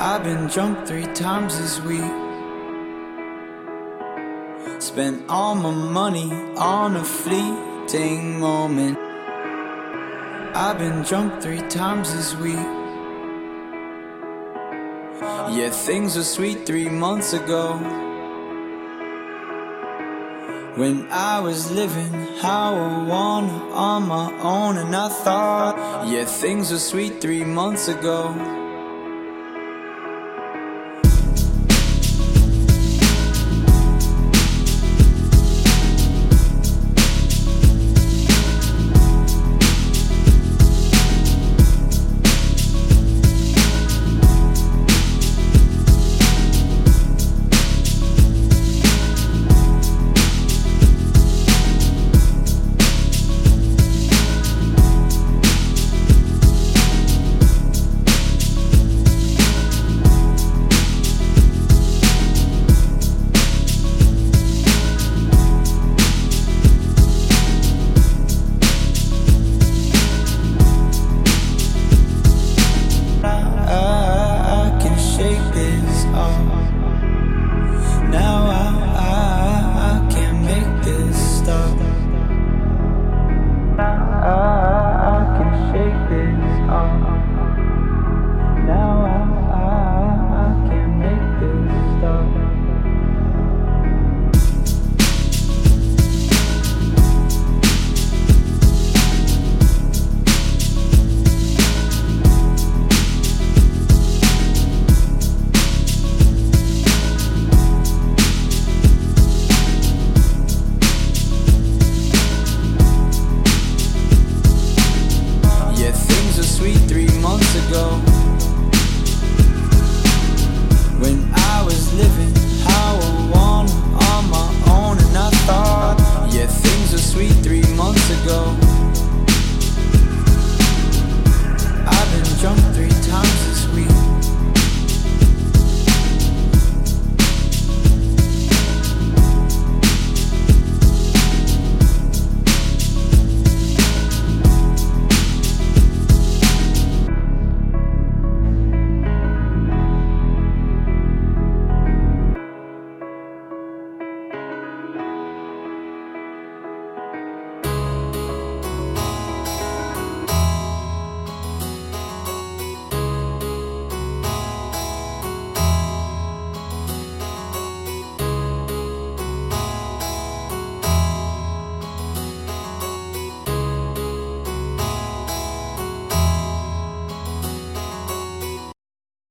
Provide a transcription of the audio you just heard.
I've been drunk three times this week. Spent all my money on a fleeting moment. I've been drunk three times this week. Yeah, things were sweet three months ago. When I was living how I wanna on my own, and I thought, yeah, things were sweet three months ago. Sweet three months ago. When I was living how I want on my own, and I thought, yeah, things were sweet three months ago. I've been drunk three times this week.